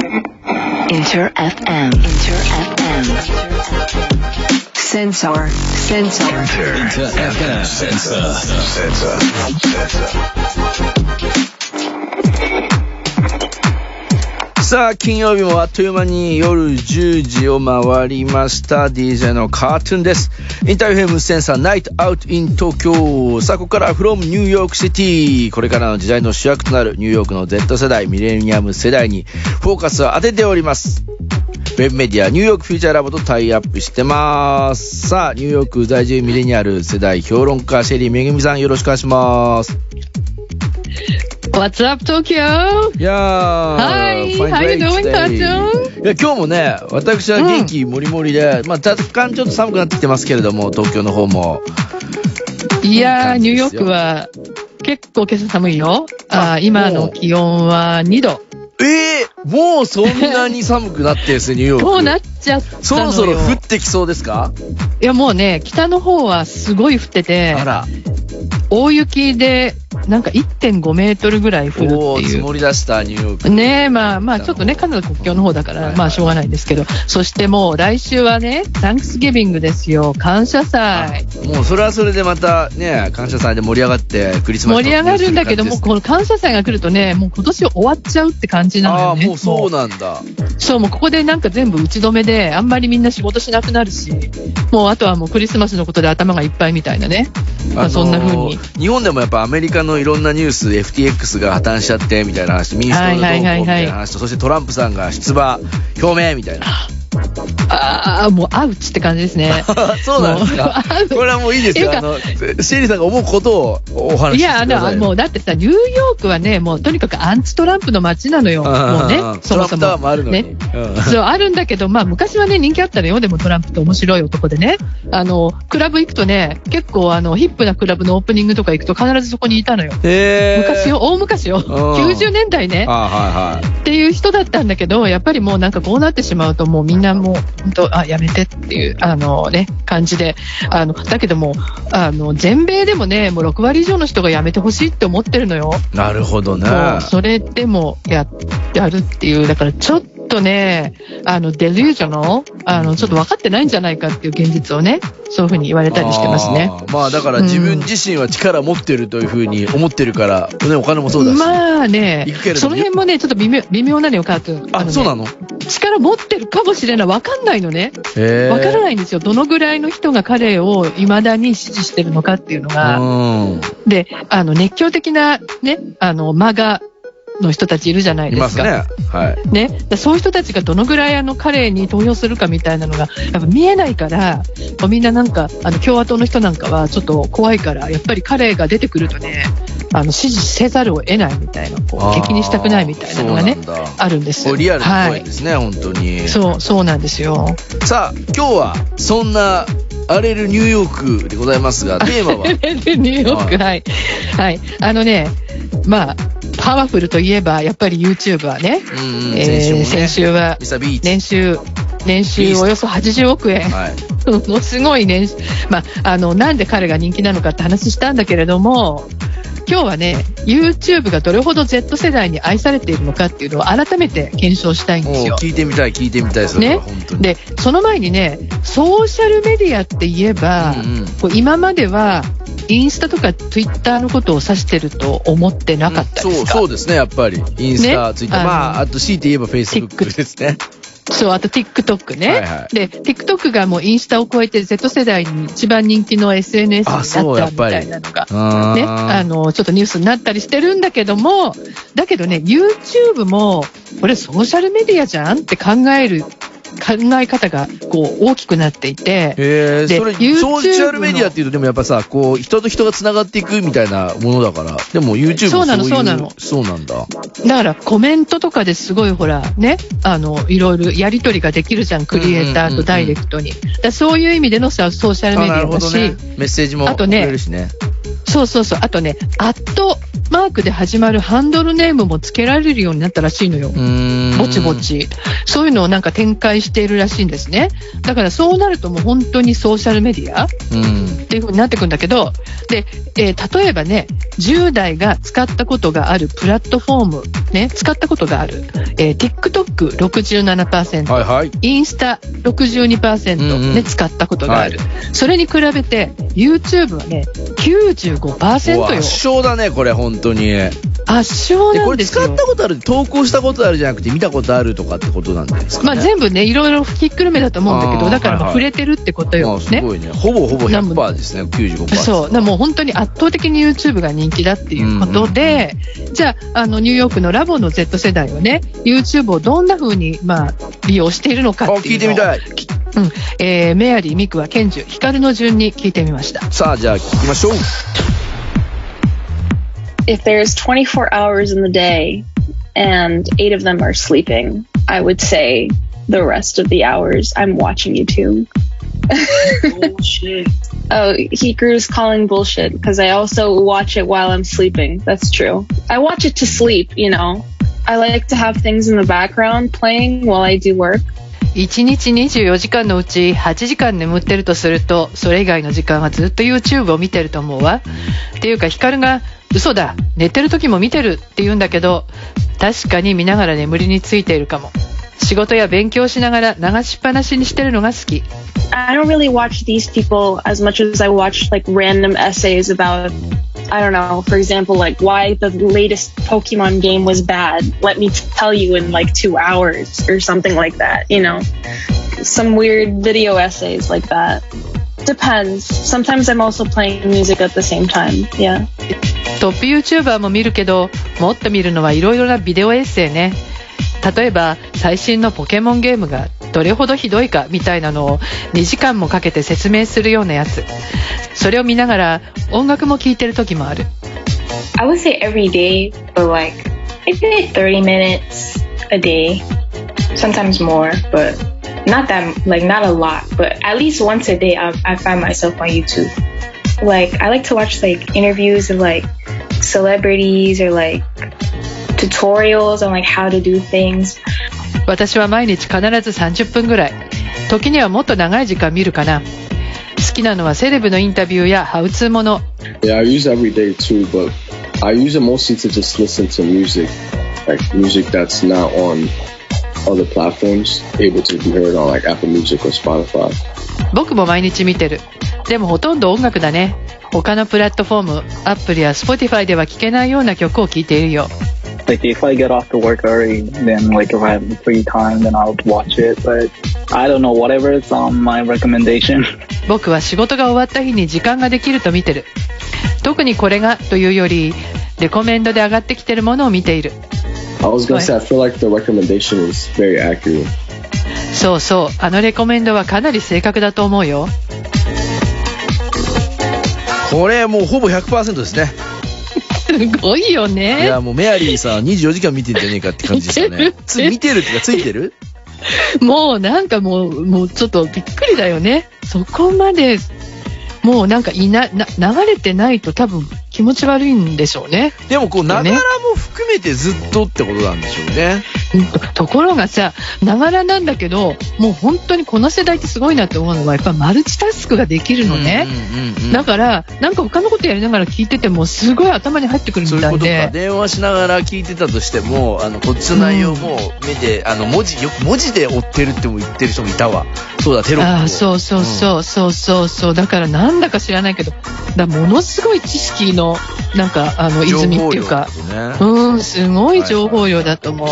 Inter FM. Inter FM. Sensor. Sensor. Inter FM. Sensor. Sensor. さあ、金曜日もあっという間に夜10時を回りました。DJ のカートゥーンです。 Inter FM Sensor Night Out in 東京。さあ、ここから from New York City。これからの時代の主役となるニューヨークの Z 世代、ミレニアム世代にフォーカスを当てております。ウェブメディア New York Future Lab とタイアップしてます。さあ、ニューヨーク在住ミレニアル世代評論家シェリーめぐみさんよろしくお願いします。What's up, Tokyo? いやー、Hi, how you doing. Cartoon? いや、今日もね、私は元気もりもりで、まあ、若干ちょっと寒くなってきてますけれども、東京の方も。いやー、ニューヨークは結構今朝寒いよ。あ今の気温は2度。ええもうそんなに寒くなってですね、ニューヨーク。こうなっちゃった。そろそろ降ってきそうですか？いや、もうね、北の方はすごい降っててあ、ら、大雪でなんか1.5メートルぐらい降るっていう。もり出したニューヨーク。ねえ、まあまあ、ちょっとね、カナダ国境の方だから、はいはいまあしょうがないんですけど、そしてもう来週はね、サンクスギビングですよ、感謝祭。もうそれはそれでまたね、感謝祭で盛り上がって、クリスマス盛り上がるんだけども、もこの感謝祭が来るとね、もう今年終わっちゃうって感じなのああ、よね。もうそうなんだ。そう、もうここでなんか全部打ち止めで、あんまりみんな仕事しなくなるし、もうあとはもうクリスマスのことで頭がいっぱいみたいなね。まあそんな風に。日本でもやっぱアメリカのいろんなニュース、FTX が破綻しちゃってみたいな話、民主党のどうこうみたいな話と、そしてトランプさんが出馬表明みたいな。ああ、もうアウチって感じですね。そうなんですかこれはもういいですよ。てあの、シェリーさんが思うことをお話ししていや、あください。の、もうだってさ、ニューヨークはね、もうとにかくアンチトランプの街なのよ。もうね、そもそトランプタワーも。もあるのに。ねうんそう、あるんだけど、まあ、昔はね、人気あったのよ。でもトランプって面白い男でね。あの、クラブ行くとね、結構あの、ヒップなクラブのオープニングとか行くと必ずそこにいたのよ。昔よ、大昔よ。90年代ね。あはいはい。っていう人だったんだけど、やっぱりもうなんかこうなってしまうと、もうみんなもう、本当、あ、やめてっていう、あのね、感じで、あの、だけども、あの、全米でもね、もう6割以上の人がやめてほしいって思ってるのよ。なるほどね。それでもや、やるっていう、だからちょっとね、あの、デリュージョの、あの、ちょっと分かってないんじゃないかっていう現実をね、そういうふうに言われたりしてますね。あーまあだから自分自身は力持ってるというふうに思ってるから、ね、お金もそうだし。まあねその辺もね、ちょっと微妙微妙なのよ、カートゥーン。あ、そうなの？力持ってるかもしれない。わかんないのね。へーわからないんですよ。どのぐらいの人が彼を未だに支持してるのかっていうのが。うん。で、あの、熱狂的なね、あの、マガの人たちいるじゃないいでか。ますすね。はい。ね。でそういう人たちがどのぐらいあの彼に投票するかみたいなのが、やっぱ見えないから、みんななんか、あの、共和党の人なんかはちょっと怖いから、やっぱり彼が出てくるとね、あの、支持せざるを得ないみたいな、こう、敵にしたくないみたいなのがね、あるんですこれリアルなはい。声ですね、本当に。そう、そうなんですよ。さあ、今日は、そんな、荒れるニューヨークでございますが、テーマは、ニューヨーク、はい。はい。あのね、まあ、パワフルといえば、やっぱり YouTuber ね。うんうんえーね先週は。年収、年収およそ80億円。はい。ものすごい年収。まあ、あの、なんで彼が人気なのかって話したんだけれども、今日はね、YouTube がどれほど Z 世代に愛されているのかっていうのを改めて検証したいんですよ。聞いてみたい、聞いてみたい、それはね本当に。で、その前にね、ソーシャルメディアって言えば、うんうん今までは、インスタとかツイッターのことを指してると思ってなかったですか、そう、そうですね、やっぱり。インスタ、ね？ツイッター、まあ、あと強いて言えば Facebook ですね。そう、あと TikTok ね。はいはいで、TikTok がもうインスタを超えて Z 世代に一番人気の SNS になあっそうやっぱりたみたいなのが。あね、あの、ちょっとニュースになったりしてるんだけども、だけどね、YouTube も、これソーシャルメディアじゃんって考える、考え方が、こう、大きくなっていて、へえ、でそれ、ソーシャルメディアっていうと、でもやっぱさ、こう、人と人が繋がっていくみたいなものだから、でも YouTube もそうなのいそうなのそうなんだ。だからコメントとかですごいほら、ね、あの、いろいろやりとりができるじゃん、クリエイターとダイレクトに。だからそういう意味でのさ、ソーシャルメディアだし、ね。メッセージもあとね送れるしね。そうそうそう。あとね、アットマークで始まるハンドルネームも付けられるようになったらしいのよ。うーん。ボちぼち。そういうのをなんか展開しているらしいんですね。だからそうなるともう本当にソーシャルメディアうん。っていう風になってくんだけど、で、えー例えばね、10代が使ったことがあるプラットフォーム、ね、使ったことがある、えー TikTok67%、はいはい。インスタ62%、うんうんね、使ったことがある、それに比べて YouTube はね、95%うわよ。圧勝だね、これ、本当に。で、圧勝なこれんですよ。使ったことある、投稿したことあるじゃなくて、見たことあるとかってことなんですかね？まあ全部ね、いろいろひっくるめだと思うんだけど、だから触れてるってことよ。あすね。ごいね。ほぼほぼ100%ですね、95%。そう。だもう本当に圧倒的に YouTube が人気だっていうことで、じゃあ、あの、ニューヨークのラボの Z 世代はね、YouTube をどんな風に、まあ、利用しているのかあ、っていうのを聞いてみたい。うん。えー、メアリー、ミクはケンジュ、ヒカルの順に聞いてみました。さあ、じゃあ聞きましょう。 if there's 24 hours in the day and eight of them are sleeping, I would say the rest of the hours I'm watching YouTube. Bullshit. Oh, Hikaru's calling bullshit because I also watch it while I'm sleeping. That's true. I watch it to sleep, you know. I like to have things in the background playing while I do work. 1日24時間のうち8時間眠ってるとすると、それ以外の時間はずっと YouTube を見てると思うわ。っていうか、ヒカルが、嘘だ、寝てる時も見てるって言うんだけど、確かに見ながら眠りについているかも。仕事や勉強しながら流しっぱなしにしてるのが好き。I don't really watch these people as much as I watch like random essays about I don't know, for example, like why the latest Pokemon game was bad. Let me tell you in like 2 hours or something like that, you know. Some weird video essays like that. Depends. Sometimes I'm also playing music at the same time. Yeah. トップ YouTuber も見るけど、もっと見るのはいろいろなビデオエッセイね。例えば、最新のポケモンゲームが どれほどひどいかみたいなのを2時間もかけて説明するようなやつ。それを見ながら音楽も聴いてる時もある。I would say every day, but like maybe 30 minutes a day, sometimes more, but not that like not a lot, but at least once a day I, I find myself on YouTube. Like I like to watch like interviews of like celebrities or like tutorials on like how to do things. 私は毎日必ず30分ぐらい。時にはもっと長い時間見るかな。好きなのはセレブのインタビューやハウツーもの。Yeah, I use every day too, but I use it mostly to just listen to music, like music that's not on other platforms, able to be heard on like Apple Music or Spotify. 僕も毎日見てる。でもほとんど音楽だね。他のプラットフォーム、アップルや Spotify では聴けないような曲を聴いているよ。Like if I get off to work early, then like if I have free time, then I'll watch it. But I don't know, whatever is on my recommendation. 僕は仕事が終わった日に時間ができると見てる。特にこれがというより、レコメンドで上がってきてるものを見ている。I was gonna say I feel like the recommendation is very accurate. そうそう、あのレコメンドはかなり正確だと思うよ。これもうほぼ100%ですね。すごいよいねや、。もうメアリーさんは24時間見てんじゃねえかって感じでしたね見てる。つ見てるってか、ついてる？もうなんかもう、もうちょっとびっくりだよね。そこまで、もうなんかいな、な、流れてないと多分気持ち悪いんでしょうね。でもこう、ながねらも含めてずっとってことなんでしょうね。うんとところがさ、ながらなんだけど、もう本当にこの世代ってすごいなって思うのは、やっぱマルチタスクができるのね。うんうんだから、なんか他のことやりながら聞いてても、すごい頭に入ってくるみたいうそういことか。で。電話しながら聞いてたとしても、あの、こっちの内容も目で、あの、文字、よく文字で追ってるっても言ってる人もいたわ。そうだ、テロップを。ああ、そうそうそうそうそうそう。だからなんだか知らないけど、だものすごい知識の、なんか、あの、うん。泉っていうか、ねうん、すごい情報量だと思う。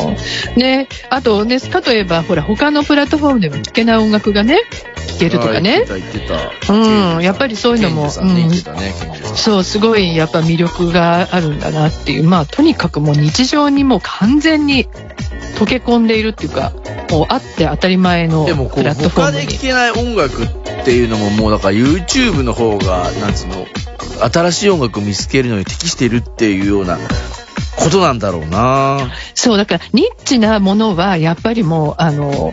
ね、あとね、かといえば、ほら、他のプラットフォームでも聴けない音楽がね、聴けるとかね。うんやっぱりそういうのもね、ね、ケンジさん。そう、すごいやっぱ魅力があるんだなっていう。まあ、とにかくもう日常にもう完全に溶け込んでいるっていうか、もうあって当たり前のでもこう、プラットフォームに他で聴。けない音楽っていうのももうだから YouTube の方が、なんつうの、新しい音楽を見つけるのに適してるっていうようなことなんだろうな。そう、だからニッチなものはやっぱりもう、あの、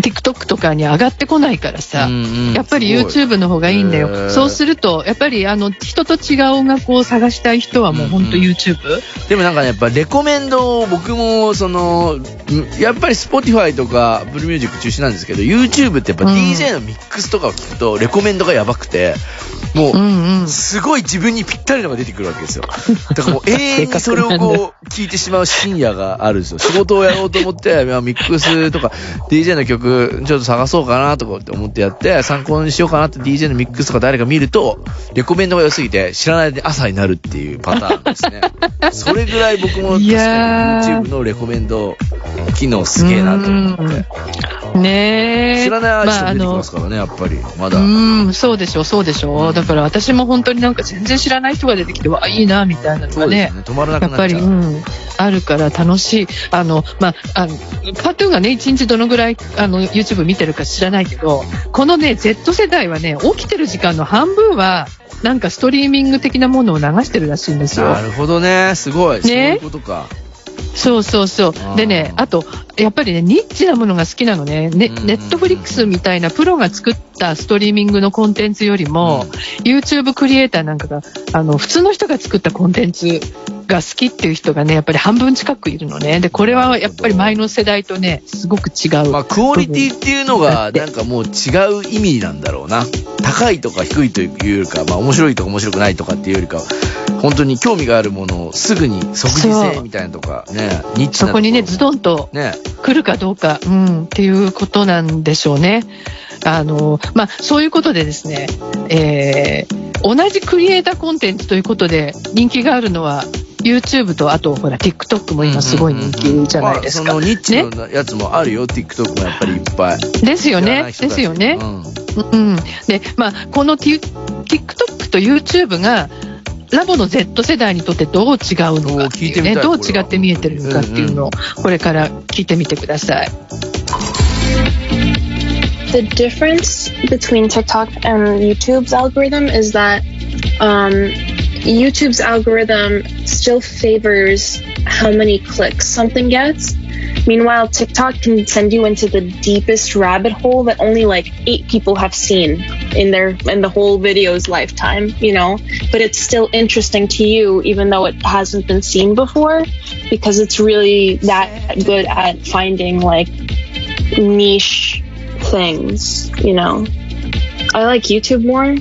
TikTok とかに上がってこないからさ、うんうん。やっぱり YouTube の方がいいんだへよ。ー。そうすると、やっぱりあの人と違う音楽を探したい人はもう本当 YouTube？でもなんかね、やっぱレコメンドを僕も、その、んやっぱり Spotify とか Apple Music 中心なんですけど、YouTube ってやっぱうん。DJ のミックスとかを聞くと、レコメンドがやばくて、もう、うんうん。すごい自分にぴったりのが出てくるわけですよ。だからもう永遠にそれをこう聞いてしまう深夜があるんですよ。仕事をやろうと思って、ミックスとか DJ の曲ちょっと探そうかなとかって思ってやって、参考にしようかなって DJ のミックスとか誰か見ると、レコメンドが良すぎて知らないで朝になるっていうパターンですね。それぐらい僕も確いかに YouTube のレコメンド機能すげえなと思って。ねえ。知らないアーティストまあ出てきますからね、やっぱり。まだ。うん、そうでしょ、そうでしょ。だから私も本当になんか全然知らない人が出てきて、わあ、いいな、みたいなのがね。ね。止まらなやっぱり、くなっちゃう。うん、あるから楽しい。あの、まあ、あの、カートゥーンがね、一日どのぐらい、あの、YouTube 見てるか知らないけど、このね、Z 世代はね、起きてる時間の半分は、なんかストリーミング的なものを流してるらしいんですよな。るほどね。すごい。そういうことか。そうそうそう。でね、あと、やっぱりね、ニッチなものが好きなのね。ネットフリックスみたいなプロが作ったストリーミングのコンテンツよりも、YouTube クリエイターなんかが、あの、普通の人が作ったコンテンツが好きっていう人がね、やっぱり半分近くいるのね。で、これはやっぱり前の世代とね、すごく違う。まあ、クオリティっていうのが、なんかもう違う意味なんだろうな。高いとか低いというよりか、まあ、面白いとか面白くないとかっていうよりか、本当に興味があるものをすぐに即時性みたいなとか、ね、そこにね、ズドンとね、来るかどうか、うん、っていうことなんでしょうね。あの、まあ、そういうことでですね、えー同じクリエイターコンテンツということで人気があるのは YouTube とあとほら TikTok も今すごい人気じゃないですか。まあ、そのニッチのやつもあるよ、TikTok もやっぱりいっぱい。ですよね。ですよね。うんうん。で、まあ、この TikTok と YouTube がラボの Z 世代にとってどう違うのかっていうね、どう違って見えてるのかっていうのをこれから聞いてみてください。The difference between TikTok and YouTube's algorithm is that um, YouTube's algorithm still favors how many clicks something gets. Meanwhile, TikTok can send you into the deepest rabbit hole that only like eight people have seen in their in the whole video's lifetime, you know. But it's still interesting to you, even though it hasn't been seen before, because it's really that good at finding like niche things, you know. I like YouTube more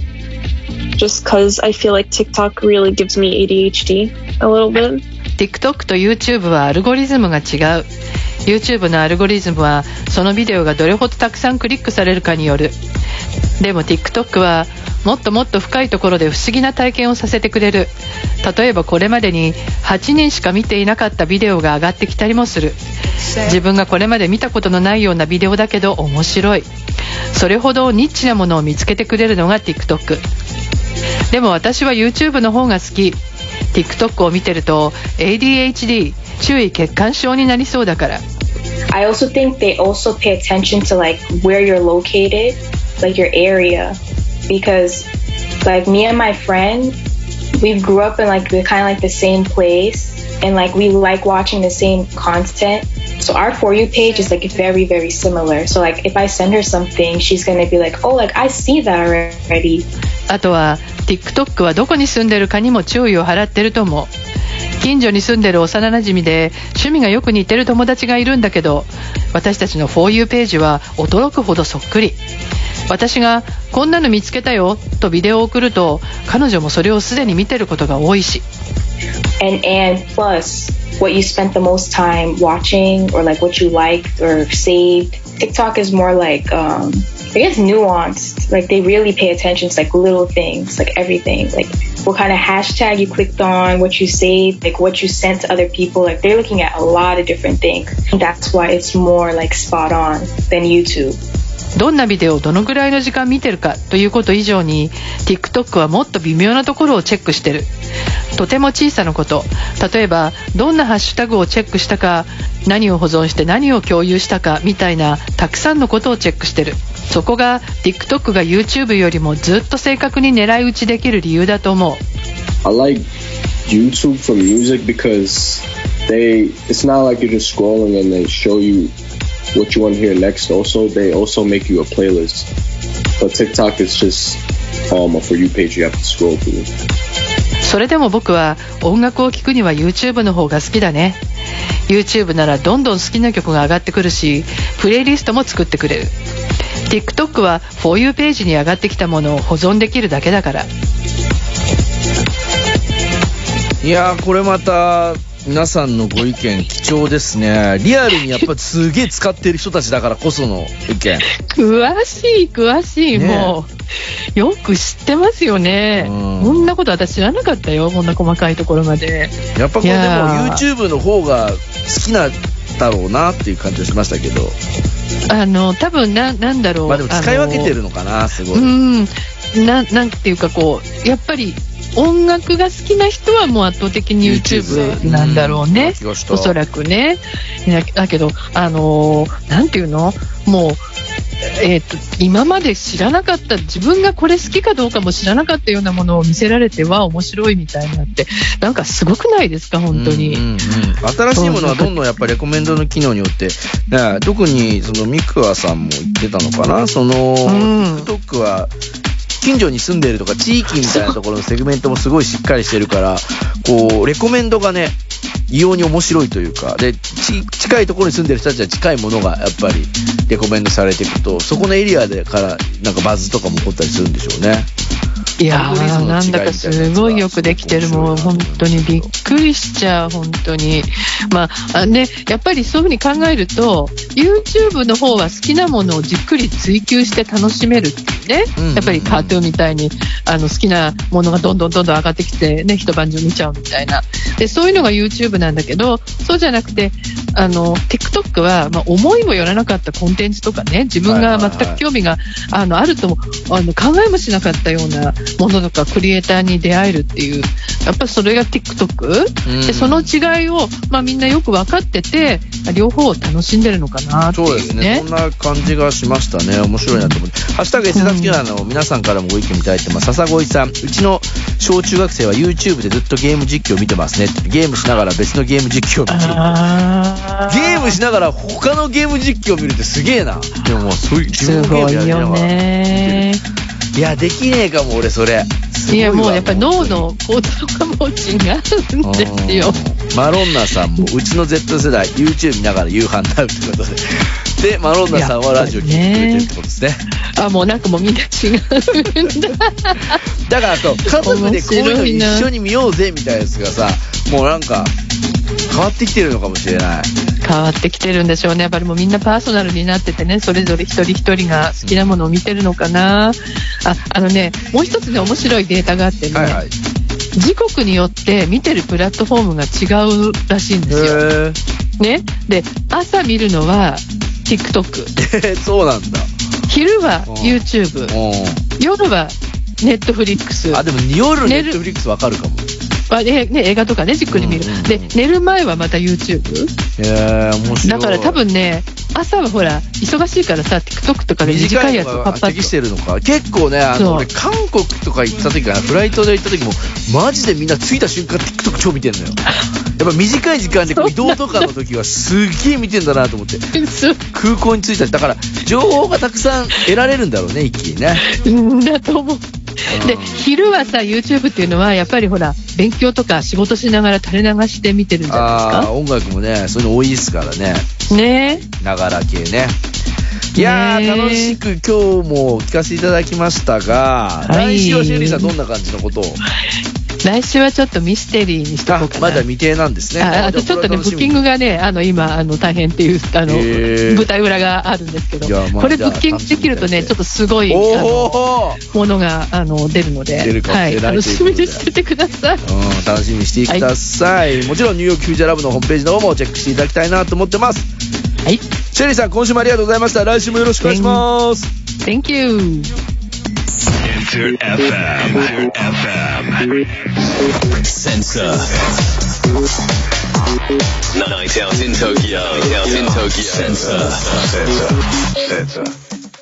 just because I feel like TikTok really gives me ADHD a little bit. TikTok と YouTube はアルゴリズムが違う。YouTube のアルゴリズムはそのビデオがどれほどたくさんクリックされるかによる。でも TikTok はもっともっと深いところで不思議な体験をさせてくれる。例えばこれまでに8人しか見ていなかったビデオが上がってきたりもする。自分がこれまで見たことのないようなビデオだけど面白い。それほどニッチなものを見つけてくれるのが TikTok でも私は YouTube の方が好き TikTok を見てると ADHD 注意欠陥症になりそうだから I also think they also pay attention to like where you're located, like your area, because like me and my friend, we grew up in like the kind of like the same place, and like we like watching the same content. So our for you page is like very very similar. So like if I send her something, she's gonna be like, oh like I see that already. あとは TikTok はどこに住んでるかにも注意を払ってると思う近所に住んでる幼なじみで趣味がよく似てる友達がいるんだけど私たちの For You ページは驚くほどそっくり私がこんなの見つけたよとビデオを送ると彼女もそれをすでに見てることが多いし and and plus what you spent the most time watching or like what you liked or saved tiktok is more like um i guess nuanced like they really pay attention to like little things like everything like what kind of hashtag you clicked on what you saved like what you sent to other people like they're looking at a lot of different things that's why it's more like spot on than youtube どんなビデオをどのぐらいの時間見てるかということ以上に TikTok はもっと微妙なところをチェックしてる。とても小さなこと。例えばどんなハッシュタグをチェックしたか何を保存して何を共有したかみたいなたくさんのことをチェックしてる。そこが TikTok が YouTube よりもずっと正確に狙い撃ちできる理由だと思う。I like YouTube for music because they it's not like you're just scrolling and they show you what you want to hear next. Also, they also make you a playlist. But TikTok is just um, a for you page you have to scroll through. それでも僕は音楽を聴くには YouTube の方が好きだね YouTube ならどんどん好きな曲が上がってくるしプレイリストも作ってくれる TikTok は For You ページに上がってきたものを保存できるだけだからいやーこれまた皆さんのご意見貴重ですね。リアルにやっぱりすげえ使ってる人たちだからこその意見。詳しい詳しい、ね。もうよく知ってますよね。うん。こんなこと私知らなかったよこんな細かいところまで。やっぱこれでも YouTube の方が好きなんだろうなっていう感じがしましたけど。あの多分ななんだろう。まあでも使い分けてるるのかなすごい、うん。ななんていうかこうやっぱり音楽が好きな人はもう圧倒的に YouTube なんだろうね、気がしたおそらくね。だだけどあのーなんていうの？もうえーと今まで知らなかった自分がこれ好きかどうかも知らなかったようなものを見せられては面白いみたいになってなんかすごくないですか？本当に、うんうんうん。新しいものはどんどんやっぱりレコメンドの機能によって、ね、特にそのミクワさんも言ってたのかな？その、ん。TikTok は近所に住んでるとか地域みたいなところのセグメントもすごいしっかりしてるからこうレコメンドがね異様に面白いというかでち近いところに住んでる人たちは近いものがやっぱりレコメンドされていくとそこのエリアでからなんかバズとかも起こったりするんでしょうね。いやーなんだかすごいよくできてるもう本当にびっくりしちゃう本当にまああねやっぱりそういうふうに考えると YouTube の方は好きなものをじっくり追求して楽しめるね、やっぱりカートゥーンみたいにあの好きなものがどんどんどんどん上がってきてね一晩中見ちゃうみたいな。でそういうのが YouTube なんだけどそうじゃなくてあの TikTok は、まあ、思いもよらなかったコンテンツとかね自分が全く興味があのあるともあの考えもしなかったようなものとかクリエイターに出会えるっていうやっぱりそれが TikTok、うんでその違いを、まあ、みんなよく分かってて両方を楽しんでるのかなってそうですね。いうねそんな感じがしましたね。面白いなと思って。ハッシュタグ S ダスキュアの皆さんからもご意見いただいてます。笹越さん、うちの小中学生は YouTube でずっとゲーム実況を見てますね。ゲームしながら別のゲーム実況を見てる。ゲームしながら他のゲーム実況を見るってすげえな。でももうそういう自す分のゲーごいよムやりながらねいや、できねえかも俺それ。すごわいやもうやっぱり脳の構造がもう違うんですよ。うんマロンナさんもうちの Z 世代 YouTube 見ながら夕飯になるってことででマロンナさんはラジオ聞いてくれてるってことですねあもうなんかもうみんな違うんだ。だからそう家族でこういうの一緒に見ようぜみたいなやつがさもうなんか変わってきてるのかもしれない。変わってきてるんでしょうね。やっぱりもうみんなパーソナルになっててね、それぞれ一人一人が好きなものを見てるのかな。あ、あのね、もう一つね、面白いデータがあってね、はいはい。時刻によって見てるプラットフォームが違うらしいんですよ。へね。で、朝見るのは TikTok、えそうなんだ。昼はうん。YouTube、う夜は Netflix んあでも夜ネ寝る。ットフリックスわかるかもあえね、映画とかね、じっくり見る。うんうんうんで、寝る前はまた YouTube。へえ面白いだから多分ね、朝はほら、忙しいからさ、TikTok とかで短いやつをパッパッ適してるのか結構ねあの俺韓国とか行った時かなフライトで行った時もマジでみんな着いた瞬間 TikTok 超見てんのよ やっぱ短い時間で移動とかの時はすっげえ見てんだなと思ってと。空港に着いたしだから情報がたくさん得られるんだろうね一気にねうんだと思う。で、昼はさ、YouTube っていうのは、やっぱりほら、勉強とか仕事しながら垂れ流して見てるんじゃああないで音楽もねそういうの多いですからね。すか。ね。ながら系ね。いや楽しく今日も聞かせていただきましたが、はい。来週はシェリーさんどんな感じのことを？来週はちょっとミステリーにしとこあうかな。まだ未定なんですね。ああとちょっとね、ブッキングががね、あの、今、あの、大変っていう、あの、舞台裏があるんですけどこれブッキングできるとね、ちょっとすごい、ものが、あの、出るので、はい、楽しみにしててください。うん、楽しみにしてください、もちろんニューヨークフューチャーラブのホームページの方もチェックしていただきたいなと思ってます。はい。シェリーさん今週もありがとうございました。来週もよろしくお願いします、Thank you. Enter FM. FM. Sensor. Night out in Tokyo. Night out in Tokyo. Sensor. Sensor. Sensor.